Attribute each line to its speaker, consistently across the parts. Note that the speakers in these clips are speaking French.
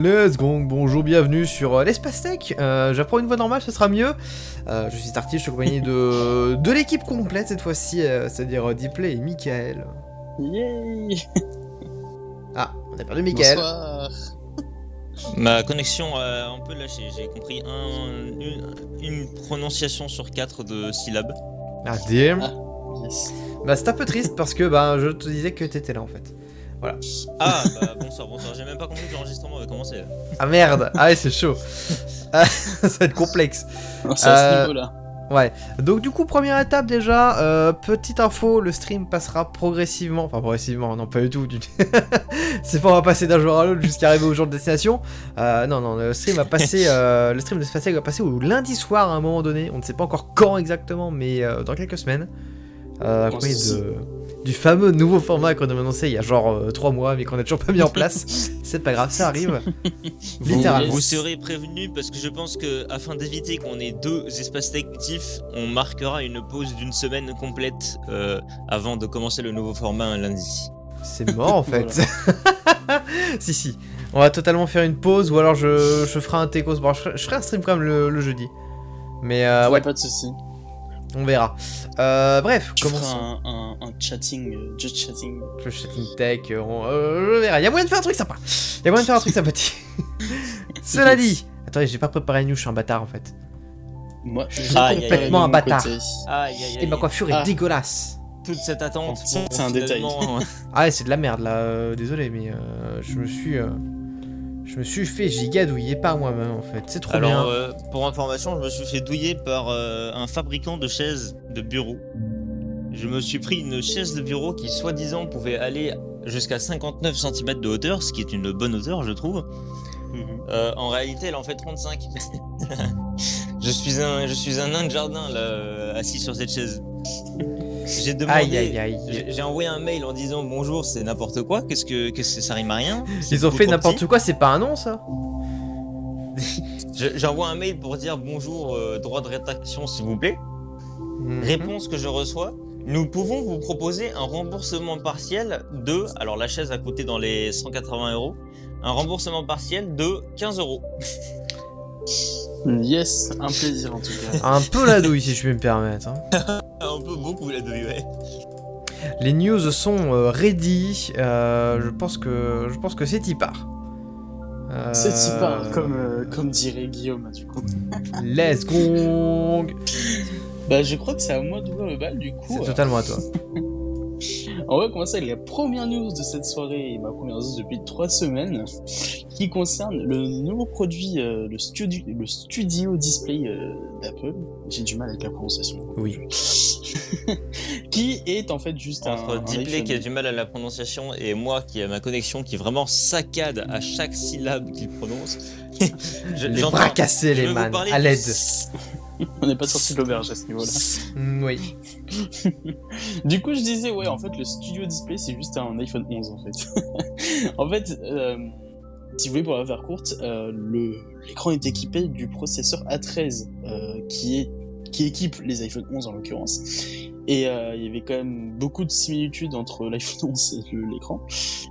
Speaker 1: Let's go, bonjour, bienvenue sur euh, l'espace tech. Euh, J'apprends une voix normale, ce sera mieux. Euh, je suis Starty, je suis accompagné de, de l'équipe complète cette fois-ci, euh, c'est-à-dire Diplay et Michael.
Speaker 2: Yay
Speaker 1: Ah, on a perdu Michael.
Speaker 2: Bonsoir
Speaker 3: Ma connexion a un peu lâché, j'ai compris un, une, une prononciation sur quatre de syllabes.
Speaker 1: Ah, damn.
Speaker 2: Ah. Yes.
Speaker 1: Bah, c'est un peu triste parce que bah, je te disais que t'étais là en fait.
Speaker 3: Ah bah bonsoir, bonsoir, j'ai même pas compris que l'enregistrement avait commencé.
Speaker 1: Ah merde, ah ouais, c'est chaud. Ah, ça va être complexe.
Speaker 2: Non, C'est à ce
Speaker 1: Euh,
Speaker 2: niveau-là.
Speaker 1: Ouais, donc du coup, première étape déjà, euh, petite info, le stream passera progressivement, enfin progressivement, non pas du tout, du- c'est pas on va passer d'un jour à l'autre jusqu'à arriver au jour de destination, Euh, non, non, le stream va passer, euh, le stream de Space Tech va passer au lundi soir à un moment donné, on ne sait pas encore quand exactement, mais euh, dans quelques semaines, euh, accompagné de, du fameux nouveau format qu'on avait annoncé il y a genre 3 mois, mais qu'on a toujours pas mis en place, c'est pas grave, ça arrive, littéralement.
Speaker 3: Vous serez prévenus parce que je pense que afin d'éviter qu'on ait deux espaces actifs, on marquera une pause d'une semaine complète euh, avant de commencer le nouveau format un lundi.
Speaker 1: C'est mort en fait. si, si. On va totalement faire une pause ou alors je, je ferai un Tecos. Bon, je ferai, je ferai un stream quand même le, le jeudi. Mais euh, ouais,
Speaker 2: Pas de soucis.
Speaker 1: On verra. Euh, bref,
Speaker 2: Tu feras
Speaker 1: commençons.
Speaker 2: un, un, un chatting, euh, just chatting.
Speaker 1: Le chatting tech, euh, on, euh, je verrai. Y'a moyen de faire un truc sympa. Y'a moyen de faire un truc sympathique. Cela dit. Attendez, j'ai pas préparé une news, je suis un bâtard en fait.
Speaker 2: Moi,
Speaker 1: Je suis complètement
Speaker 2: de
Speaker 1: un bâtard.
Speaker 2: côté.
Speaker 3: Aïe aïe
Speaker 1: Et ma coiffure est
Speaker 2: Ah.
Speaker 1: dégueulasse.
Speaker 3: Toute cette attente.
Speaker 2: C'est un détail.
Speaker 1: Ah ouais, c'est de la merde là. désolé, mais euh, je me suis. Je me suis fait gigadouiller par moi-même en fait. C'est trop bien.
Speaker 3: Alors, euh, pour information, je me suis fait douiller par euh, un fabricant de chaises de bureau. Je me suis pris une chaise de bureau qui, soi-disant, pouvait aller jusqu'à 59 cm de hauteur, ce qui est une bonne hauteur, je trouve.
Speaker 2: Mhm.
Speaker 3: Euh, en réalité, elle en fait 35. je suis un, je suis un nain de jardin là, euh, assis sur cette chaise. J'ai demandé. J'ai envoyé un mail en disant bonjour, c'est n'importe quoi. Qu'est-ce que, qu'est-ce que ça rime à rien?
Speaker 1: Ils ont fait n'importe quoi, c'est pas un nom ça
Speaker 3: Je- J'envoie un mail pour dire bonjour, euh, droit de rétraction s'il vous plaît.
Speaker 1: Mhm.
Speaker 3: Réponse que je reçois. Nous pouvons vous proposer un remboursement partiel de, alors la chaise a coûté dans les 180 euros, un remboursement partiel de 15 euros.
Speaker 2: Yes, un plaisir en tout cas.
Speaker 1: Un peu la douille si je puis me permettre. hein.
Speaker 3: Beaucoup la.
Speaker 1: Les news sont euh, ready. euh, je pense que je pense que c'est y part. Euh,
Speaker 2: C'est si pas, comme, euh, comme dirait Guillaume, du coup.
Speaker 1: Let's go.
Speaker 2: Bah, je crois que c'est à moi d'ouvrir le bal, du coup.
Speaker 1: C'est
Speaker 2: euh,
Speaker 1: totalement à toi.
Speaker 2: On va commencer avec la première news de cette soirée, et ma première news depuis trois semaines, qui concerne le nouveau produit, euh, le, studio, le Studio Display euh, d'Apple. J'ai du mal avec la prononciation.
Speaker 1: Oui.
Speaker 2: qui est en fait juste un.
Speaker 3: Entre
Speaker 2: un iPhone.
Speaker 3: qui a du mal à la prononciation et moi qui a ma connexion qui vraiment saccade à chaque syllabe qu'il prononce. Je-
Speaker 1: Les bras cassés,
Speaker 3: je
Speaker 1: les man. À l'aide.
Speaker 2: On n'est pas sorti de l'auberge à ce niveau-là.
Speaker 1: Mm, oui.
Speaker 2: Du coup, je disais, ouais, en fait, le Studio Display, c'est juste un iPhone 11, en fait. en fait, euh, si vous voulez, pour la faire courte, euh, le- l'écran est équipé du processeur A13, euh, qui, est, qui équipe les iPhone 11 en l'occurrence. Et euh, il y avait quand même beaucoup de similitudes entre l'iPhone 11 et l'écran.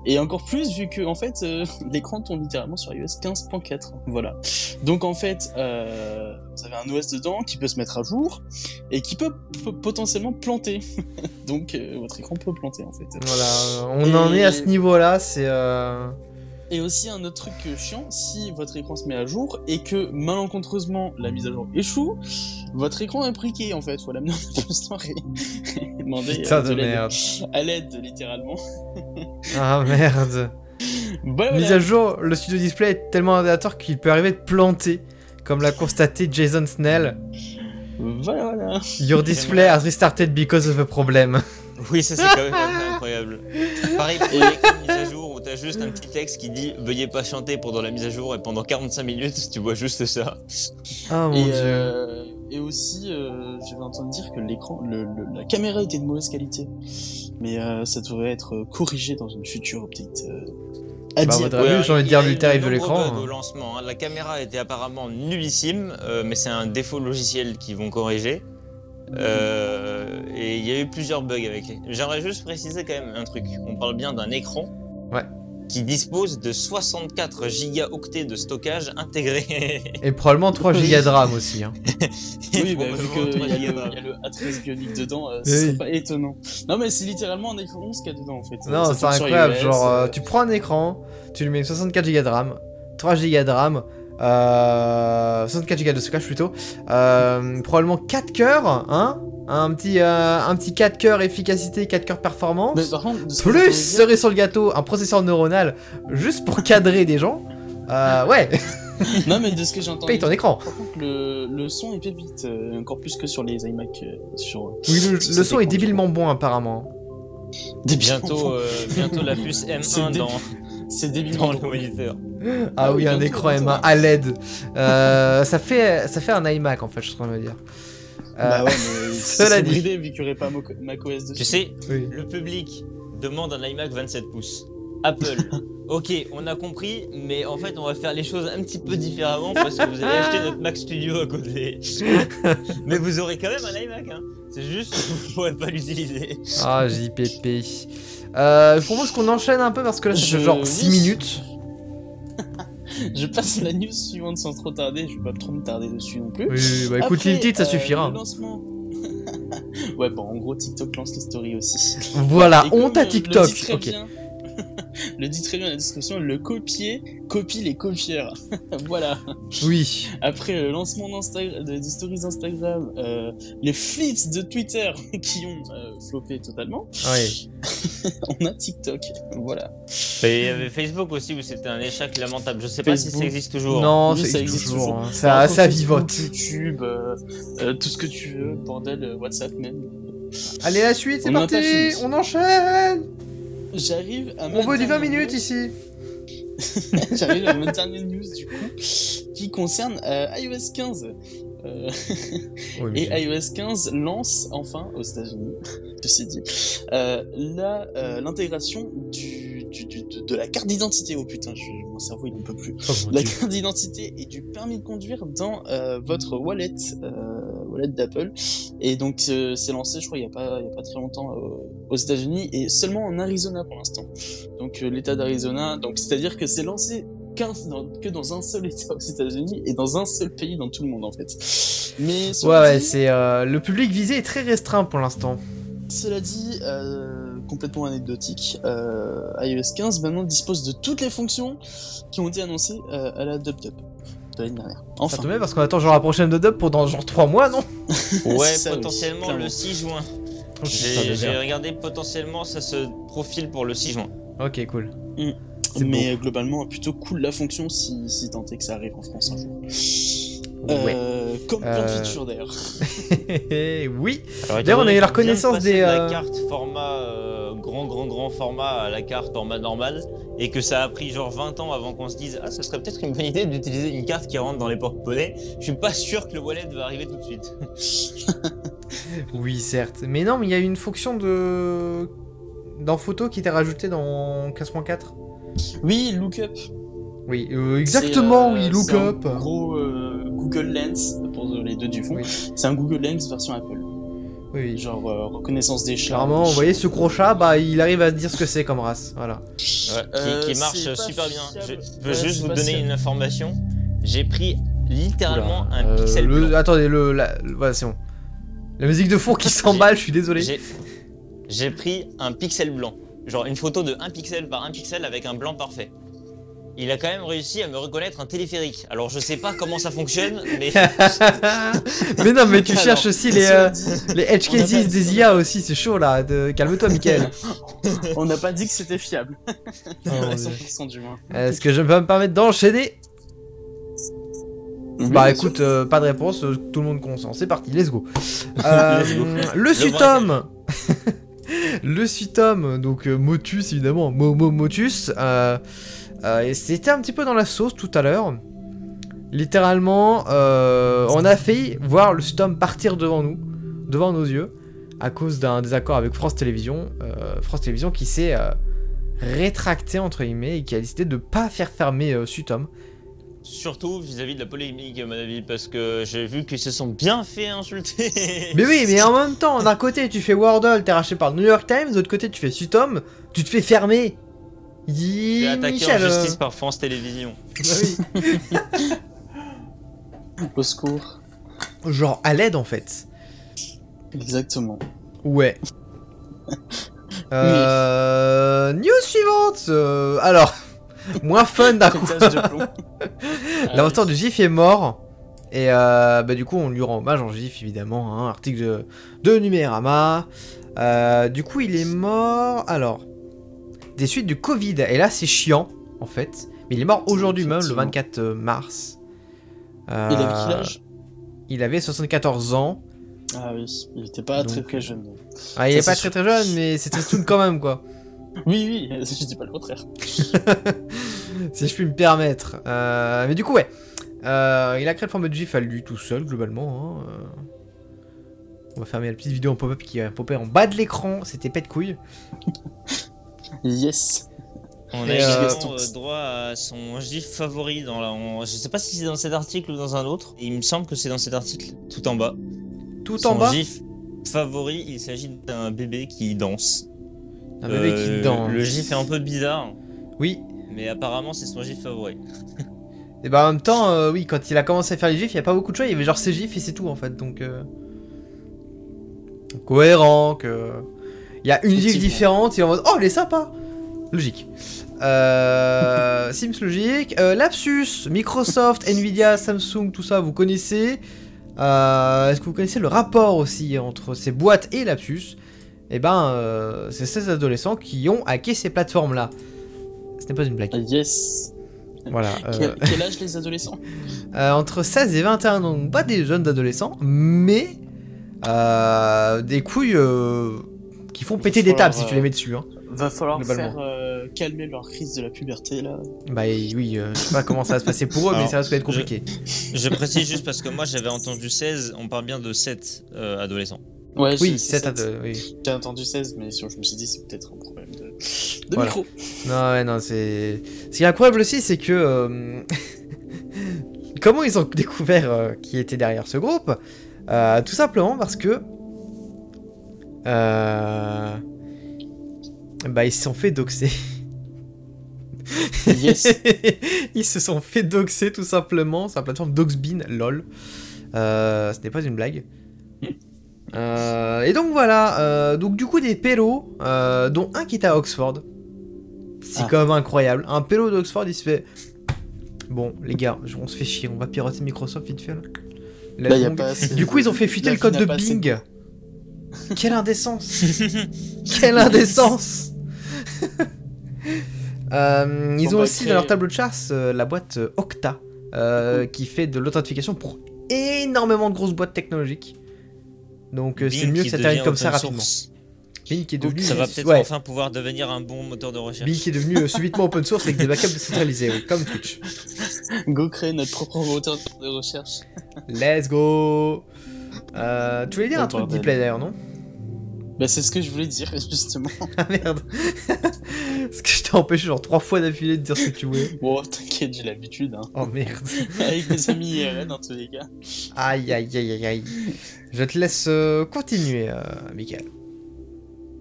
Speaker 2: Et encore plus, vu que, en fait, euh, l'écran tourne littéralement sur iOS 15.4. Voilà. Donc, en fait, euh, vous avez un OS dedans qui peut se mettre à jour et qui peut potentiellement planter. Donc euh, votre écran peut planter en fait.
Speaker 1: Voilà. On en est à ce niveau-là. C'est.
Speaker 2: Et aussi un autre truc chiant, si votre écran se met à jour et que malencontreusement la mise à jour échoue, votre écran est briqué en fait. Faut l'amener en Apple Store et demander
Speaker 1: Putain
Speaker 2: euh,
Speaker 1: de
Speaker 2: l'aide.
Speaker 1: merde.
Speaker 2: à l'aide littéralement.
Speaker 1: Ah merde.
Speaker 2: Voilà,
Speaker 1: Mise à jour, le studio display est tellement aléatoire qu'il peut arriver de planter, comme l'a constaté Jason Snell.
Speaker 2: Voilà, voilà.
Speaker 1: Your display has restarted because of a problem.
Speaker 3: Oui, ça c'est quand même incroyable. Pareil pour
Speaker 2: Et-
Speaker 3: l'écran de mise à jour t'as juste un petit texte qui dit veuillez patienter pendant la mise à jour et pendant 45 minutes tu vois juste ça.
Speaker 1: Ah mon
Speaker 2: Et,
Speaker 1: dieu.
Speaker 2: euh, et aussi, euh, j'avais entendu dire que l'écran, la caméra était de mauvaise qualité, mais euh, ça devrait être euh, corrigé dans une future update. À
Speaker 1: Bah,
Speaker 2: dire.
Speaker 1: j'ai envie de
Speaker 3: il
Speaker 1: dire tarif de
Speaker 3: nombreux
Speaker 1: l'écran, hein.
Speaker 3: Au lancement, hein. La caméra était apparemment nullissime, mais c'est un défaut logiciel qu'ils vont corriger. Euh, et il y a eu plusieurs bugs avec. J'aimerais juste préciser quand même un truc. On parle bien d'un écran.
Speaker 1: Ouais.
Speaker 3: Qui dispose de 64 gigaoctets de stockage intégrés.
Speaker 1: Et probablement 3 gigas de RAM aussi. Hein.
Speaker 2: Oui, bah, vu qu'il
Speaker 3: 3
Speaker 2: y, a
Speaker 3: gigas
Speaker 2: le-
Speaker 3: de RAM.
Speaker 2: il y a le A13 Bionic dedans, euh,
Speaker 1: Oui.
Speaker 2: c'est pas étonnant. Non, mais c'est littéralement un iPhone 11 qu'il y a dedans en fait.
Speaker 1: Non, c'est incroyable.
Speaker 2: iOS,
Speaker 1: Genre, euh,
Speaker 2: euh,
Speaker 1: tu prends un écran, tu lui mets 64 Go de RAM, 3 Go de RAM, euh, 64 Go de stockage plutôt, euh, probablement 4 cœurs, hein un petit, euh, un petit 4 cœurs efficacité, 4 cœurs performance.
Speaker 2: Mais par contre, de ce que
Speaker 1: Plus cerise sur le gâteau, un processeur neuronal juste pour cadrer des gens. Euh, ouais,
Speaker 2: Non, mais de ce que j'ai entendu.
Speaker 1: paye ton écran.
Speaker 2: Par contre, le, le son est pépite, euh, encore plus que sur les iMac. euh, sur,
Speaker 1: Oui, le, son est débilement bon apparemment.
Speaker 3: Bientôt, euh, bientôt la puce
Speaker 2: C'est
Speaker 3: M1 dans,
Speaker 2: C'est débilement
Speaker 3: le moniteur.
Speaker 1: Ah
Speaker 2: Ah
Speaker 1: oui,
Speaker 2: oui,
Speaker 1: un écran
Speaker 2: bientôt.
Speaker 1: M1 à LED. Euh, ça, fait, ça fait un iMac en fait, je suis en train de me dire. Euh,
Speaker 2: Bah ouais, mais
Speaker 1: cela
Speaker 2: c'est
Speaker 1: dit.
Speaker 2: bridé vu qu'il n'y aurait pas macOS dessus.
Speaker 3: Tu sais,
Speaker 1: oui.
Speaker 3: le public demande un iMac 27 pouces. Apple, ok, on a compris, mais en fait, on va faire les choses un petit peu différemment parce que vous allez acheter notre Mac Studio à côté. mais vous aurez quand même un iMac, hein. C'est juste que vous ne pourrez pas l'utiliser.
Speaker 1: Ah, JPP. Euh, je propose qu'on enchaîne un peu parce que là, ça
Speaker 2: Je-
Speaker 1: fait genre 6
Speaker 2: oui.
Speaker 1: minutes.
Speaker 2: Je passe la news suivante sans trop tarder, je vais pas trop me tarder dessus non plus.
Speaker 1: Oui, oui, bah écoute,
Speaker 2: Après,
Speaker 1: ça
Speaker 2: euh,
Speaker 1: suffira.
Speaker 2: le lancement. ouais, bon, en gros, TikTok lance les stories aussi.
Speaker 1: Voilà, honte à
Speaker 2: euh,
Speaker 1: TikTok. Ok.
Speaker 2: bien, le dit très bien dans la description, le copier copie les copieurs. voilà.
Speaker 1: Oui.
Speaker 2: Après le lancement d'Insta- de- des stories Instagram, euh, les flits de Twitter qui ont euh, floppé totalement,
Speaker 1: Oui.
Speaker 2: on a TikTok. Voilà.
Speaker 3: Et il y avait Facebook aussi où c'était un échec lamentable. Je sais pas si ça existe toujours.
Speaker 1: Non,
Speaker 2: Oui,
Speaker 1: ça
Speaker 2: ça
Speaker 1: existe
Speaker 2: existe
Speaker 1: toujours.
Speaker 2: toujours.
Speaker 1: hein. Ça,
Speaker 2: Entre
Speaker 1: ça vivote.
Speaker 2: YouTube, euh, euh, tout ce que tu veux, bordel, WhatsApp même.
Speaker 1: Allez, la suite, c'est parti. On enchaîne.
Speaker 2: J'arrive à
Speaker 1: On veut du 20
Speaker 2: dernière
Speaker 1: minutes ici.
Speaker 2: J'arrive à ma dernière news du coup, qui concerne euh, iOS 15. Euh,
Speaker 1: Oui,
Speaker 2: et iOS 15 lance enfin aux États-Unis, ceci dit, euh, euh, l'intégration du, du- du- de, la carte d'identité. Oh putain, je, mon cerveau il en peut plus.
Speaker 1: Oh, mon
Speaker 2: La carte d'identité et du permis de conduire dans euh, votre wallet, wallet d'Apple. Et donc euh, c'est lancé, je crois, il y a pas, il y a pas très longtemps euh, aux États-Unis et seulement en Arizona pour l'instant. Donc euh, l'État d'Arizona, donc c'est-à-dire que c'est lancé que dans un seul État aux États-Unis et dans un seul pays dans tout le monde en fait. Mais
Speaker 1: Ouais, ouais, c'est euh, le public visé est très restreint pour l'instant.
Speaker 2: cela dit, euh, complètement anecdotique, euh, iOS 15 maintenant dispose de toutes les fonctions qui ont été annoncées à la DubDub de l'année dernière.
Speaker 1: Ça
Speaker 2: Enfin,
Speaker 1: tombe bien parce qu'on attend genre la prochaine de dub pour dans genre 3 mois, non?
Speaker 3: Ouais,
Speaker 2: ça,
Speaker 3: potentiellement le 6 juin.
Speaker 1: Ça
Speaker 3: J'ai regardé potentiellement ça se profile pour le 6 juin.
Speaker 1: Ok, cool. C'est
Speaker 2: mais globalement, plutôt cool la fonction si, si tant est que ça arrive en France un jour.
Speaker 1: Ouais.
Speaker 2: Euh, comme plein de
Speaker 1: Euh,
Speaker 2: features d'ailleurs.
Speaker 1: oui.
Speaker 3: Alors,
Speaker 1: D'ailleurs, on a eu la reconnaissance des,
Speaker 3: de la
Speaker 1: euh,
Speaker 3: carte format euh, grand, grand, grand format à la carte format normal et que ça a pris genre 20 ans avant qu'on se dise Ah, ça serait peut-être une bonne idée d'utiliser une carte qui rentre dans les porte-monnaies. Je suis pas sûr que le wallet va arriver tout de suite.
Speaker 1: Oui, certes. Mais non, mais il y a une fonction de. dans photo qui était rajoutée dans 15.4.
Speaker 2: Oui, Lookup.
Speaker 1: Oui, euh, exactement,
Speaker 2: euh,
Speaker 1: oui, Lookup.
Speaker 2: gros euh, Google Lens pour les deux du fond.
Speaker 1: Oui.
Speaker 2: C'est un Google Lens version Apple.
Speaker 1: Oui, oui.
Speaker 2: Genre euh, reconnaissance des chats.
Speaker 1: Clairement, vous voyez, ce gros chat, bah, il arrive à dire ce que c'est comme race. Voilà.
Speaker 3: Ouais, qui-
Speaker 2: Euh,
Speaker 3: qui, marche super bien. Je peux
Speaker 2: Ouais,
Speaker 3: juste vous donner
Speaker 2: fiable.
Speaker 3: une information. J'ai pris littéralement
Speaker 1: Oula,
Speaker 3: un
Speaker 1: euh,
Speaker 3: pixel
Speaker 1: le-
Speaker 3: blanc.
Speaker 1: Attendez, le. La... le- Voilà, c'est bon. La musique de four qui s'emballe, je suis désolé.
Speaker 3: J'ai- J'ai pris un pixel blanc. Genre une photo de 1 pixel par 1 pixel avec un blanc parfait. Il a quand même réussi à me reconnaître un téléphérique. Alors je sais pas comment ça fonctionne, mais
Speaker 1: mais non, mais tu
Speaker 2: Alors,
Speaker 1: cherches aussi les, euh, les edge cases des IA aussi, c'est chaud là. De... Calme-toi, Michael.
Speaker 2: On n'a pas dit que c'était fiable.
Speaker 1: Oh,
Speaker 2: à
Speaker 1: mon Dieu.
Speaker 2: 100% du moins.
Speaker 1: Est-ce que je peux me permettre d'enchaîner?
Speaker 2: Oui,
Speaker 1: Bah écoute, euh, pas de réponse, euh, tout le monde consent. C'est parti, let's go. Euh,
Speaker 3: Let's go.
Speaker 1: le Sutom Le Sutom, donc euh, Motus évidemment, Momo Motus, euh, et c'était un petit peu dans la sauce tout à l'heure. Littéralement, euh, on a failli voir le Sutom partir devant nous, devant nos yeux, à cause d'un désaccord avec France Télévisions. euh, France Télévisions qui s'est rétracté entre guillemets et qui a décidé de pas faire fermer Sutom.
Speaker 3: surtout vis-à-vis de la polémique à mon avis, parce que j'ai vu qu'ils se sont bien fait insulter.
Speaker 1: Mais oui, mais en même temps, d'un côté tu fais Wordle, t'es racheté par le New York Times, de l'autre côté tu fais Sutom, tu te fais fermer.
Speaker 3: Attaquer
Speaker 1: Michel.
Speaker 3: en justice par France Télévisions.
Speaker 1: bah oui.
Speaker 2: Au secours.
Speaker 1: Genre à l'aide en fait.
Speaker 2: Exactement.
Speaker 1: Ouais. Euh, News suivante. euh, alors, moins fun d'un coup. L'inventeur du GIF est mort. Et euh, bah, du coup, on lui rend hommage en GIF, évidemment. Hein, article de, de Numérama. Euh, du coup, il est mort. Alors, des suites du Covid. Et là, c'est chiant, en fait. Mais il est mort aujourd'hui même, le
Speaker 2: Effectivement.
Speaker 1: 24 mars.
Speaker 2: Il avait quel
Speaker 1: Euh,
Speaker 2: âge?
Speaker 1: Il avait 74 ans.
Speaker 2: Ah oui, il était pas très
Speaker 1: Donc,
Speaker 2: très jeune.
Speaker 1: Ah, il est pas
Speaker 2: c'est
Speaker 1: très très jeune, mais c'était tout quand même, quoi.
Speaker 2: Oui, oui, je dis pas le contraire.
Speaker 1: si je puis me permettre. Euh, mais du coup, ouais. Euh, il a créé le format de GIF à lui tout seul, globalement. hein. Euh, On va fermer la petite vidéo en pop-up qui a popé en bas de l'écran. C'était pète couille.
Speaker 2: Yes.
Speaker 3: On a
Speaker 1: euh,
Speaker 3: également euh, droit à son gif favori dans la. Je sais pas si c'est dans cet article ou dans un autre. Il me semble que c'est dans cet article, tout en bas.
Speaker 1: Tout
Speaker 3: son
Speaker 1: en bas,
Speaker 3: gif favori, il s'agit d'un bébé qui danse.
Speaker 1: un bébé
Speaker 3: Euh,
Speaker 1: qui danse.
Speaker 3: Le gif est un peu bizarre,
Speaker 1: Oui.
Speaker 3: mais apparemment c'est son gif favori.
Speaker 1: Et bah en même temps, euh, oui, quand il a commencé à faire les gifs, il y a pas beaucoup de choix. Il y avait genre ses gifs et c'est tout en fait. Donc. euh, Cohérent, que. Il y a une
Speaker 2: Effectivement.
Speaker 1: différente, et en mode Oh, elle est sympa Logique. Euh, Sims logique. Euh, Lapsus, Microsoft, Nvidia, Samsung, tout ça, vous connaissez. Euh, Est-ce que vous connaissez le rapport aussi entre ces boîtes et Lapsus? Eh ben, euh, c'est ces adolescents qui ont hacké ces plateformes-là. Ce n'est pas une blague.
Speaker 2: Yes.
Speaker 1: Voilà.
Speaker 2: Quel, quel âge les adolescents?
Speaker 1: Entre 16 et 21 ans, donc pas des jeunes adolescents, mais des couilles qui font péter des tables si tu les mets dessus. Hein.
Speaker 2: Va falloir faire euh, calmer leur crise de la puberté là.
Speaker 1: Bah oui, euh, je sais pas comment ça va se passer pour eux, mais ça risque d'être compliqué.
Speaker 3: Je précise juste parce que moi j'avais entendu 16, on parle bien de 7 euh, adolescents.
Speaker 2: Ouais,
Speaker 1: Oui,
Speaker 2: j'ai-
Speaker 1: 7
Speaker 2: c'est-
Speaker 1: à oui.
Speaker 2: J'ai entendu 16, mais sur- je me suis dit c'est peut-être un problème de, de
Speaker 1: Voilà.
Speaker 2: micro.
Speaker 1: Non, ouais, non, c'est. Ce qui est incroyable aussi, c'est que. euh, Comment ils ont découvert euh, qui était derrière ce groupe? Euh, Tout simplement parce que. Euh... Bah, ils se sont fait doxer.
Speaker 2: Yes.
Speaker 1: ils se sont fait doxer tout simplement sur la plateforme Doxbin, lol. Euh, ce n'est pas une blague. Euh, et donc voilà, donc du coup des pélos, dont un qui est à Oxford. C'est
Speaker 2: Ah.
Speaker 1: quand même incroyable. Un pélo d'Oxford, il se fait. Bon, les gars, on se fait chier, on va pirater Microsoft vite fait là. La
Speaker 2: Là, y a
Speaker 1: longue.
Speaker 2: pas assez
Speaker 1: Du coup, ils ont fait fuiter le code de
Speaker 2: assez
Speaker 1: Bing. Quelle indécence Quelle indécence Euh, Ils ont
Speaker 2: bah,
Speaker 1: aussi dans leur tableau de chasse euh, la boîte euh, Octa, euh, qui fait de l'authentification pour énormément de grosses boîtes technologiques. Donc euh, c'est mieux que ça termine comme ça rapidement.
Speaker 3: source.
Speaker 1: Bing qui est devenu,
Speaker 3: Ça va peut-être
Speaker 1: ouais,
Speaker 3: enfin pouvoir devenir un bon moteur de recherche.
Speaker 1: Bing qui est devenu euh, subitement open source avec des backups décentralisés, oui, comme Twitch.
Speaker 2: Go créer notre propre moteur de recherche.
Speaker 1: Let's go Euh, Tu voulais dire
Speaker 2: Oh,
Speaker 1: un truc
Speaker 2: bordel.
Speaker 1: Dplay d'ailleurs, non?
Speaker 2: Bah c'est ce que je voulais dire justement.
Speaker 1: Ah merde Parce que je t'ai empêché genre trois fois d'affilée de dire ce que tu voulais.
Speaker 2: Bon, t'inquiète, j'ai l'habitude. Hein.
Speaker 1: Oh merde
Speaker 2: Avec mes amis IRL dans tous les cas.
Speaker 1: Aïe aïe aïe aïe aïe. Je te laisse euh, continuer, euh, Michael.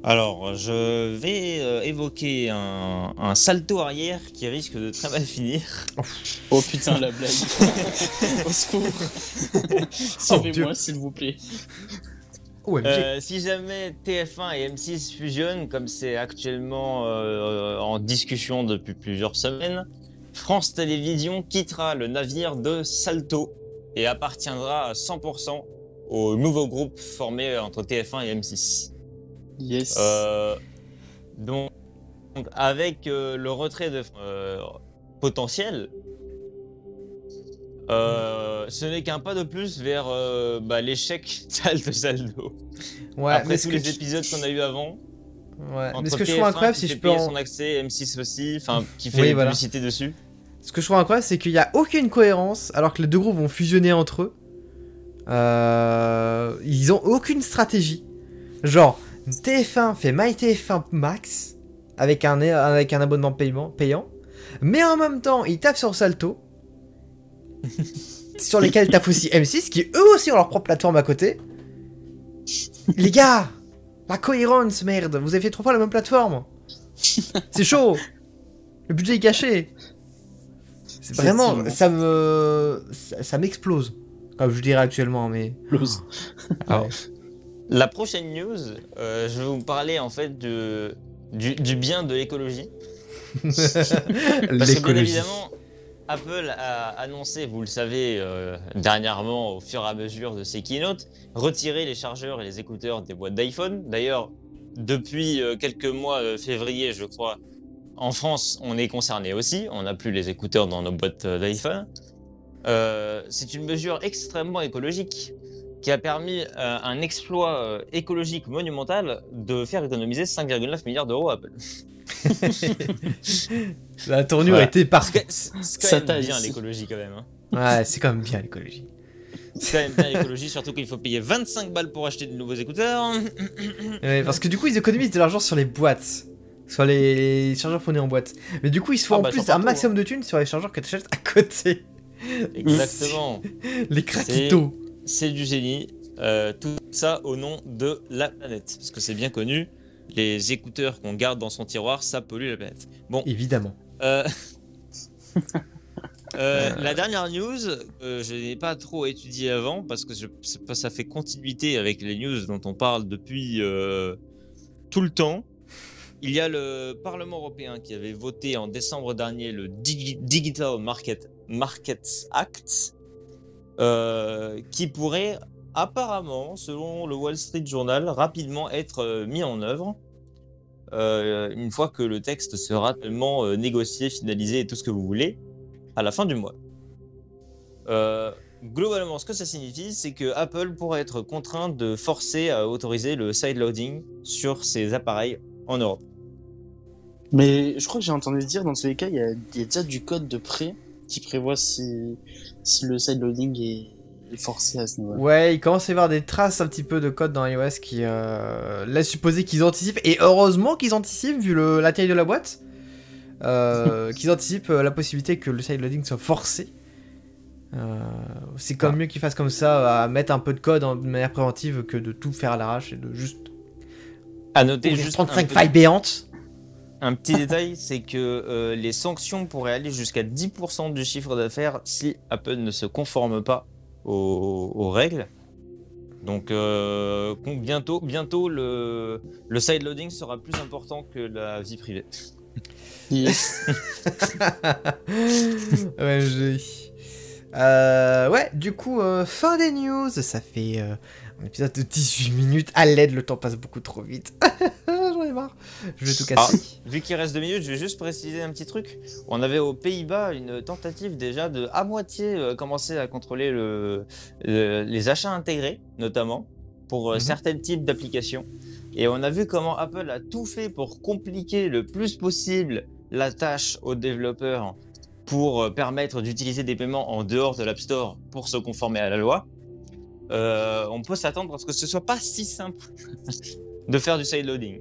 Speaker 3: Alors, je vais euh, évoquer un, un salto arrière qui risque de très mal finir.
Speaker 2: Oh putain la blague. Au secours. Sauvez-moi s'il vous plaît.
Speaker 3: Euh, si jamais TF1 et M6 fusionnent, comme c'est actuellement euh, en discussion depuis plusieurs semaines, France Télévisions quittera le navire de Salto et appartiendra à 100% au nouveau groupe formé entre TF1 et M6.
Speaker 2: Yes.
Speaker 3: Euh, donc, donc, avec euh, le retrait de euh, potentiel, euh, ce n'est qu'un pas de plus vers euh, bah, l'échec Salto Saldo.
Speaker 1: ouais,
Speaker 3: Après
Speaker 1: mais
Speaker 3: tous
Speaker 1: ce que
Speaker 3: les
Speaker 1: tu-
Speaker 3: épisodes qu'on a eu avant,
Speaker 1: Ouais, mais ce que je
Speaker 3: TF1
Speaker 1: trouve incroyable, si je peux en-
Speaker 3: son accès, M6 aussi, enfin qui fait
Speaker 1: Oui, voilà.
Speaker 3: publicité dessus.
Speaker 1: Ce que je trouve incroyable, c'est qu'il n'y a aucune cohérence, alors que les deux groupes vont fusionner entre eux. Euh, ils ont aucune stratégie. Genre, TF1 fait MyTF1 Max avec un, avec un abonnement paiement, payant, mais en même temps, ils tapent sur Salto, sur lesquels tapent aussi M6, qui eux aussi ont leur propre plateforme à côté. Les gars, la cohérence, merde, vous avez fait trois fois la même plateforme. C'est chaud. Le budget est caché. C'est vraiment, ça me, ça, ça m'explose, comme je dirais actuellement, mais.
Speaker 2: Close.
Speaker 1: Ah ouais.
Speaker 3: La prochaine news, euh, je vais vous parler en fait de, du, du bien de l'écologie. Parce que bien évidemment, Apple a annoncé, vous le savez, euh, dernièrement, au fur et à mesure de ses keynotes, retirer les chargeurs et les écouteurs des boîtes d'iPhone. D'ailleurs, depuis euh, quelques mois, février, je crois, en France, on est concerné aussi. On n'a plus les écouteurs dans nos boîtes d'iPhone. C'est une mesure extrêmement écologique qui a permis euh, un exploit euh, écologique monumental de faire économiser 5,9 milliards d'euros à Apple.
Speaker 1: La tournure
Speaker 3: Voilà.
Speaker 1: était
Speaker 3: C'est
Speaker 1: parfaite.
Speaker 3: quand- C'est quand même bien l'écologie quand même. hein.
Speaker 1: Ouais, c'est quand même bien l'écologie.
Speaker 3: C'est quand même bien l'écologie, surtout qu'il faut payer 25 balles pour acheter de nouveaux écouteurs.
Speaker 1: Ouais, parce que du coup, ils économisent de l'argent sur les boîtes. Sur les chargeurs fournis en boîte. Mais du coup, ils se font
Speaker 3: Ah
Speaker 1: en
Speaker 3: bah,
Speaker 1: plus un
Speaker 3: partout,
Speaker 1: maximum de thunes sur les chargeurs que tu achètes à côté.
Speaker 3: Exactement.
Speaker 1: Les craquitos.
Speaker 3: C'est du génie. Euh, tout ça au nom de la planète. Parce que c'est bien connu, les écouteurs qu'on garde dans son tiroir, ça pollue la planète. Bon,
Speaker 1: Évidemment.
Speaker 3: Euh, euh, la dernière news, euh, je n'ai pas trop étudié avant parce que je- ça fait continuité avec les news dont on parle depuis euh, tout le temps. Il y a le Parlement européen qui avait voté en décembre dernier le Digi- Digital Market, Markets Act euh, qui pourrait apparemment, selon le Wall Street Journal, rapidement être euh, mis en œuvre euh, une fois que le texte sera tellement négocié, finalisé et tout ce que vous voulez, à la fin du mois. Globalement, ce que ça signifie, c'est que Apple pourrait être contraint de forcer à autoriser le sideloading sur ses appareils en Europe.
Speaker 2: Mais je crois que j'ai entendu dire, dans tous les cas, il y il y a déjà du code de prêt qui prévoit si, si le sideloading est, est forcé à ce niveau-là.
Speaker 1: Ouais, il commence à y avoir des traces un petit peu de code dans iOS qui euh, laissent supposer qu'ils anticipent. Et heureusement qu'ils anticipent, vu le, la taille de la boîte, euh, qu'ils anticipent euh, la possibilité que le sideloading soit forcé. Euh, c'est quand même mieux qu'ils fassent comme ça, à mettre un peu de code en- de manière préventive que de tout faire à l'arrache et de juste
Speaker 3: À noter juste
Speaker 1: 35
Speaker 3: un petit-
Speaker 1: failles béantes.
Speaker 3: Un petit détail, c'est que euh, les sanctions pourraient aller jusqu'à 10% du chiffre d'affaires si Apple ne se conforme pas aux, aux règles. Donc euh, bientôt, bientôt le, le sideloading sera plus important que la vie privée.
Speaker 2: Yes.
Speaker 1: ouais, j'ai. Euh, ouais, du coup, euh, fin des news. Ça fait un épisode de 18 minutes. À l'aide, le temps passe beaucoup trop vite. J'en ai marre. Je vais tout casser.
Speaker 3: Vu qu'il reste deux minutes, je vais juste préciser un petit truc. On avait aux Pays-Bas une tentative déjà de à moitié euh, commencer à contrôler le, le- les achats intégrés, notamment pour euh,
Speaker 1: Mhm.
Speaker 3: certains types d'applications. Et on a vu comment Apple a tout fait pour compliquer le plus possible la tâche aux développeurs pour euh, permettre d'utiliser des paiements en dehors de l'App Store pour se conformer à la loi. Euh, on peut s'attendre à ce que ce soit pas si simple de faire du sideloading.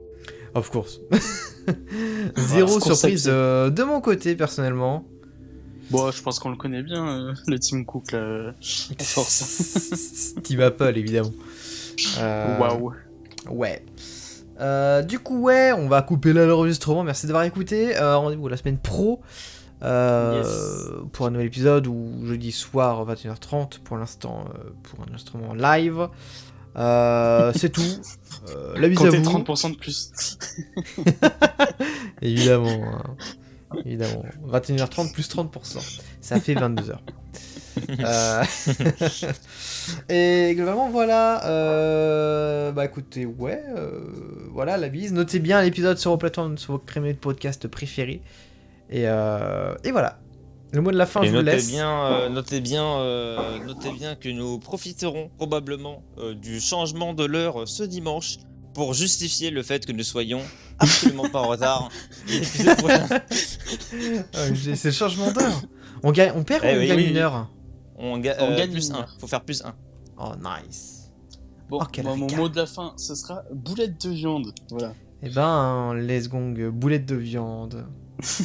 Speaker 1: Of course. Zéro
Speaker 2: ce concept,
Speaker 1: surprise euh, de mon côté, personnellement.
Speaker 2: bon, je pense qu'on le connaît bien, euh, le Team Cook, là. À force.
Speaker 1: Team Apple, évidemment. Euh,
Speaker 2: Waouh.
Speaker 1: Ouais. Euh, du coup, ouais, on va couper là l'enregistrement. Merci d'avoir écouté. Euh, Rendez-vous la semaine pro euh,
Speaker 2: Yes.
Speaker 1: pour un nouvel épisode ou jeudi soir 21h30 pour l'instant euh, pour un enregistrement live. Euh, c'est tout. Euh, la bise à vous.
Speaker 2: 30% de plus.
Speaker 1: Évidemment. hein. Évidemment. 21h30 plus 30%. Ça fait 22h. Euh, Et globalement, voilà. euh, Bah écoutez, ouais. euh, Voilà, la bise. Notez bien l'épisode sur vos plateformes, sur vos crémés de podcast préférés. Et, Et voilà. Le mot de la fin,
Speaker 3: Et
Speaker 1: je vous
Speaker 3: notez
Speaker 1: laisse.
Speaker 3: bien, euh, notez bien, euh, notez bien que nous profiterons probablement euh, du changement de l'heure ce dimanche pour justifier le fait que nous soyons absolument pas en retard.
Speaker 1: Ah, C'est le changement d'heure. On, gagne, on perd
Speaker 3: Eh
Speaker 1: ou on
Speaker 3: oui,
Speaker 1: gagne
Speaker 3: oui,
Speaker 1: une heure
Speaker 3: on, ga-
Speaker 2: On gagne
Speaker 3: plus
Speaker 2: une
Speaker 3: 1.
Speaker 2: heure.
Speaker 3: Faut faire plus 1.
Speaker 1: Oh, nice.
Speaker 2: Bon,
Speaker 1: Oh,
Speaker 2: mon mot de la fin, ce sera boulette de viande. Voilà.
Speaker 1: Eh ben, let's gong, boulette de viande.